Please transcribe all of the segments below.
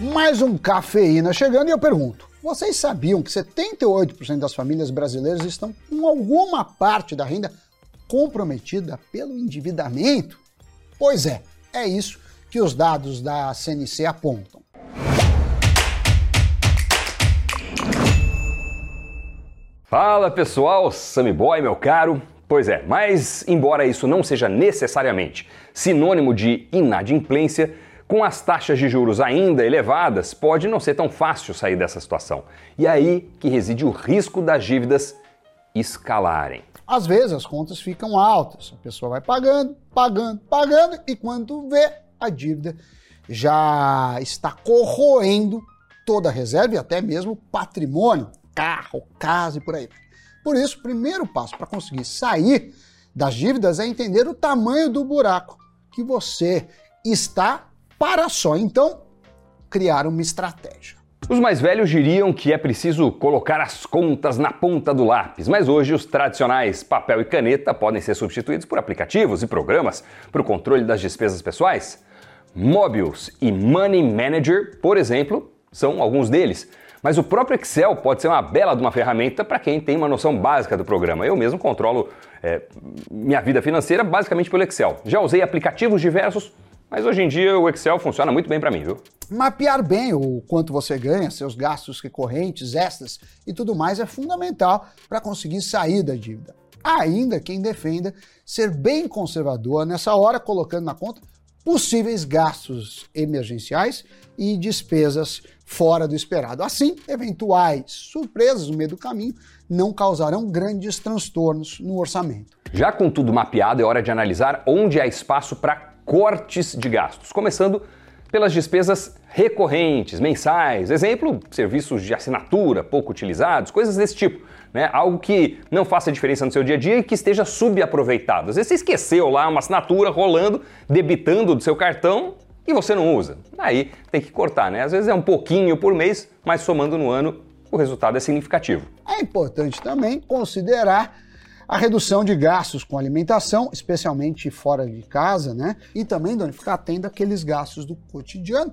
Mais um cafeína chegando e eu pergunto: vocês sabiam que 78% das famílias brasileiras estão com alguma parte da renda comprometida pelo endividamento? Pois é, é isso que os dados da CNC apontam. Fala pessoal, Sammy Boy, meu caro. Pois é, mas embora isso não seja necessariamente sinônimo de inadimplência, com as taxas de juros ainda elevadas, pode não ser tão fácil sair dessa situação. E aí que reside o risco das dívidas escalarem. Às vezes as contas ficam altas, a pessoa vai pagando, pagando, pagando, e quando vê, a dívida já está corroendo toda a reserva e até mesmo patrimônio, carro, casa e por aí. Por isso, o primeiro passo para conseguir sair das dívidas é entender o tamanho do buraco que você está para só então criar uma estratégia. Os mais velhos diriam que é preciso colocar as contas na ponta do lápis, mas hoje os tradicionais papel e caneta podem ser substituídos por aplicativos e programas para o controle das despesas pessoais. Mobius e Money Manager, por exemplo, são alguns deles. Mas o próprio Excel pode ser uma bela de uma ferramenta para quem tem uma noção básica do programa. Eu mesmo controlo é, minha vida financeira basicamente pelo Excel. Já usei aplicativos diversos mas hoje em dia o Excel funciona muito bem para mim, viu? Mapear bem o quanto você ganha, seus gastos recorrentes, extras e tudo mais é fundamental para conseguir sair da dívida. Ainda quem defenda ser bem conservador nessa hora, colocando na conta possíveis gastos emergenciais e despesas fora do esperado. Assim, eventuais surpresas no meio do caminho não causarão grandes transtornos no orçamento. Já com tudo mapeado, é hora de analisar onde há espaço para cortes de gastos, começando pelas despesas recorrentes, mensais, exemplo, serviços de assinatura pouco utilizados, coisas desse tipo. Né? Algo que não faça diferença no seu dia a dia e que esteja subaproveitado. Às vezes você esqueceu lá uma assinatura rolando, debitando do seu cartão e você não usa. Aí tem que cortar, né? Às vezes é um pouquinho por mês, mas somando no ano o resultado é significativo. É importante também considerar a redução de gastos com alimentação, especialmente fora de casa, né? E também, Doni, ficar atento àqueles gastos do cotidiano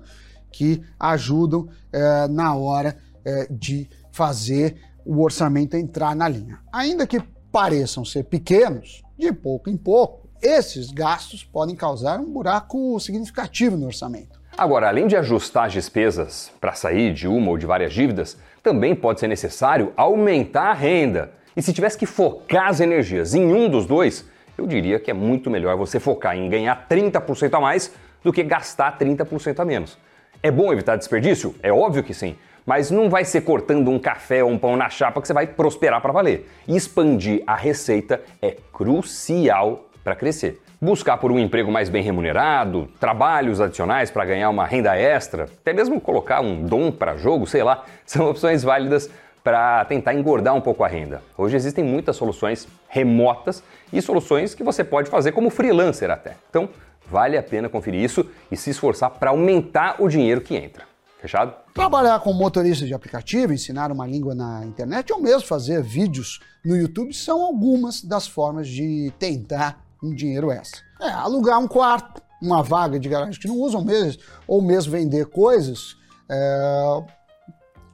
que ajudam é, na hora é, de fazer o orçamento entrar na linha. Ainda que pareçam ser pequenos, de pouco em pouco, esses gastos podem causar um buraco significativo no orçamento. Agora, além de ajustar as despesas para sair de uma ou de várias dívidas, também pode ser necessário aumentar a renda. E se tivesse que focar as energias em um dos dois, eu diria que é muito melhor você focar em ganhar 30% a mais do que gastar 30% a menos. É bom evitar desperdício? É óbvio que sim. Mas não vai ser cortando um café ou um pão na chapa que você vai prosperar para valer. expandir a receita é crucial para crescer. Buscar por um emprego mais bem remunerado, trabalhos adicionais para ganhar uma renda extra, até mesmo colocar um dom para jogo, sei lá, são opções válidas para tentar engordar um pouco a renda. Hoje existem muitas soluções remotas e soluções que você pode fazer como freelancer até. Então, vale a pena conferir isso e se esforçar para aumentar o dinheiro que entra. Fechado? Trabalhar como motorista de aplicativo, ensinar uma língua na internet ou mesmo fazer vídeos no YouTube são algumas das formas de tentar um dinheiro extra. É, alugar um quarto, uma vaga de garagem que não usam mesmo, ou mesmo vender coisas, é,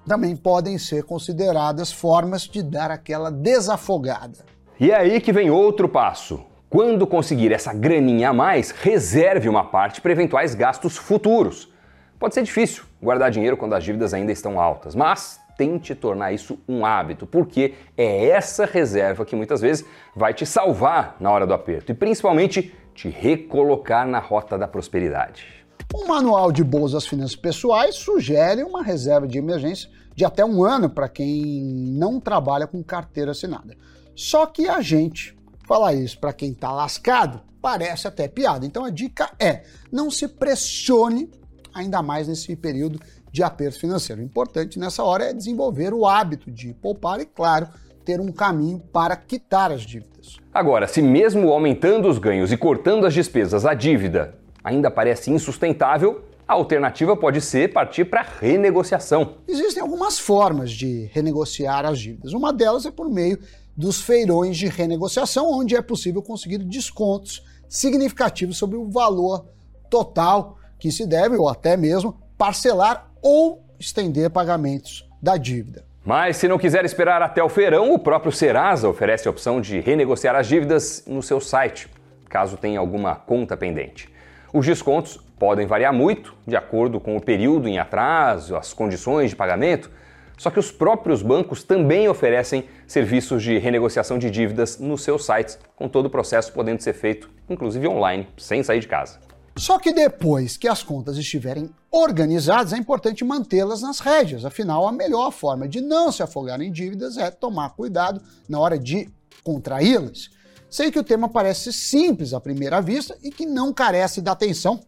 também podem ser consideradas formas de dar aquela desafogada. E é aí que vem outro passo. Quando conseguir essa graninha a mais, reserve uma parte para eventuais gastos futuros. Pode ser difícil guardar dinheiro quando as dívidas ainda estão altas, mas tente tornar isso um hábito, porque é essa reserva que muitas vezes vai te salvar na hora do aperto e principalmente te recolocar na rota da prosperidade. Um manual de boas das finanças pessoais sugere uma reserva de emergência de até um ano para quem não trabalha com carteira assinada. Só que a gente falar isso para quem está lascado parece até piada. Então a dica é: não se pressione ainda mais nesse período de aperto financeiro. O importante nessa hora é desenvolver o hábito de poupar e, claro, ter um caminho para quitar as dívidas. Agora, se mesmo aumentando os ganhos e cortando as despesas, a dívida ainda parece insustentável, a alternativa pode ser partir para renegociação. Existem algumas formas de renegociar as dívidas. Uma delas é por meio dos feirões de renegociação, onde é possível conseguir descontos significativos sobre o valor total que se deve, ou até mesmo parcelar ou estender pagamentos da dívida. Mas se não quiser esperar até o feirão, o próprio Serasa oferece a opção de renegociar as dívidas no seu site, caso tenha alguma conta pendente. Os descontos podem variar muito de acordo com o período em atraso, as condições de pagamento, só que os próprios bancos também oferecem serviços de renegociação de dívidas nos seus sites, com todo o processo podendo ser feito, inclusive online, sem sair de casa. Só que depois que as contas estiverem organizadas, é importante mantê-las nas rédeas. Afinal, a melhor forma de não se afogar em dívidas é tomar cuidado na hora de contraí-las. Sei que o tema parece simples à primeira vista e que não carece da atenção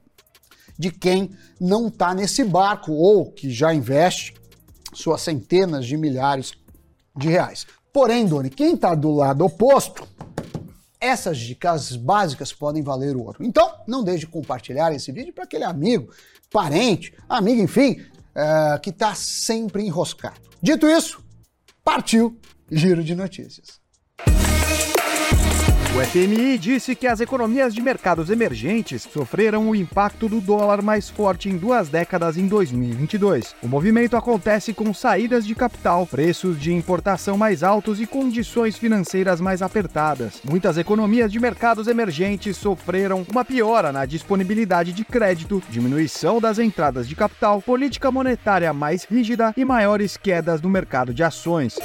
de quem não está nesse barco ou que já investe suas centenas de milhares de reais. Porém, Doni, quem está do lado oposto essas dicas básicas podem valer ouro. Então, não deixe de compartilhar esse vídeo para aquele amigo, parente, amigo, enfim, é, que está sempre enroscado. Dito isso, partiu Giro de Notícias. O FMI disse que as economias de mercados emergentes sofreram o impacto do dólar mais forte em duas décadas em 2022. O movimento acontece com saídas de capital, preços de importação mais altos e condições financeiras mais apertadas. Muitas economias de mercados emergentes sofreram uma piora na disponibilidade de crédito, diminuição das entradas de capital, política monetária mais rígida e maiores quedas no mercado de ações.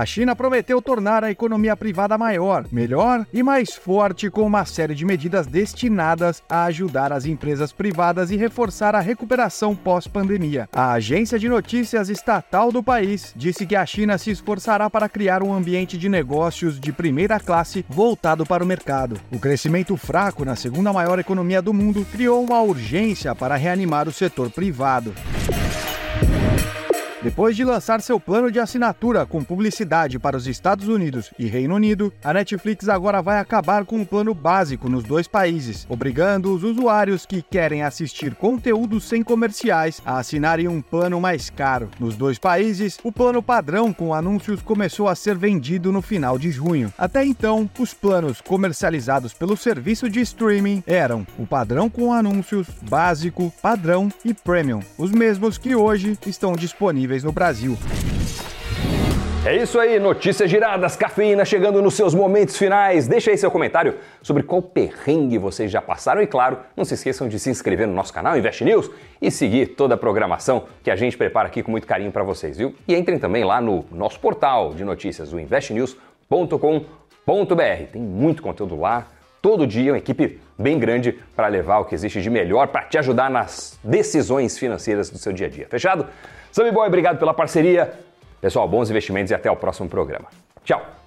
A China prometeu tornar a economia privada maior, melhor e mais forte com uma série de medidas destinadas a ajudar as empresas privadas e reforçar a recuperação pós-pandemia. A agência de notícias estatal do país disse que a China se esforçará para criar um ambiente de negócios de primeira classe voltado para o mercado. O crescimento fraco na segunda maior economia do mundo criou uma urgência para reanimar o setor privado. Depois de lançar seu plano de assinatura com publicidade para os Estados Unidos e Reino Unido, a Netflix agora vai acabar com o plano básico nos dois países, obrigando os usuários que querem assistir conteúdo sem comerciais a assinarem um plano mais caro. Nos dois países, o plano padrão com anúncios começou a ser vendido no final de junho. Até então, os planos comercializados pelo serviço de streaming eram o padrão com anúncios, básico, padrão e premium, os mesmos que hoje estão disponíveis disponíveis no Brasil. É isso aí, notícias giradas, cafeína chegando nos seus momentos finais. Deixa aí seu comentário sobre qual perrengue vocês já passaram e, claro, não se esqueçam de se inscrever no nosso canal Invest News e seguir toda a programação que a gente prepara aqui com muito carinho para vocês, viu? E entrem também lá no nosso portal de notícias, o investnews.com.br. Tem muito conteúdo lá, todo dia, uma equipe bem grande para levar o que existe de melhor para te ajudar nas decisões financeiras do seu dia a dia. Fechado? Sammy Boy, obrigado pela parceria. Pessoal, bons investimentos e até o próximo programa. Tchau!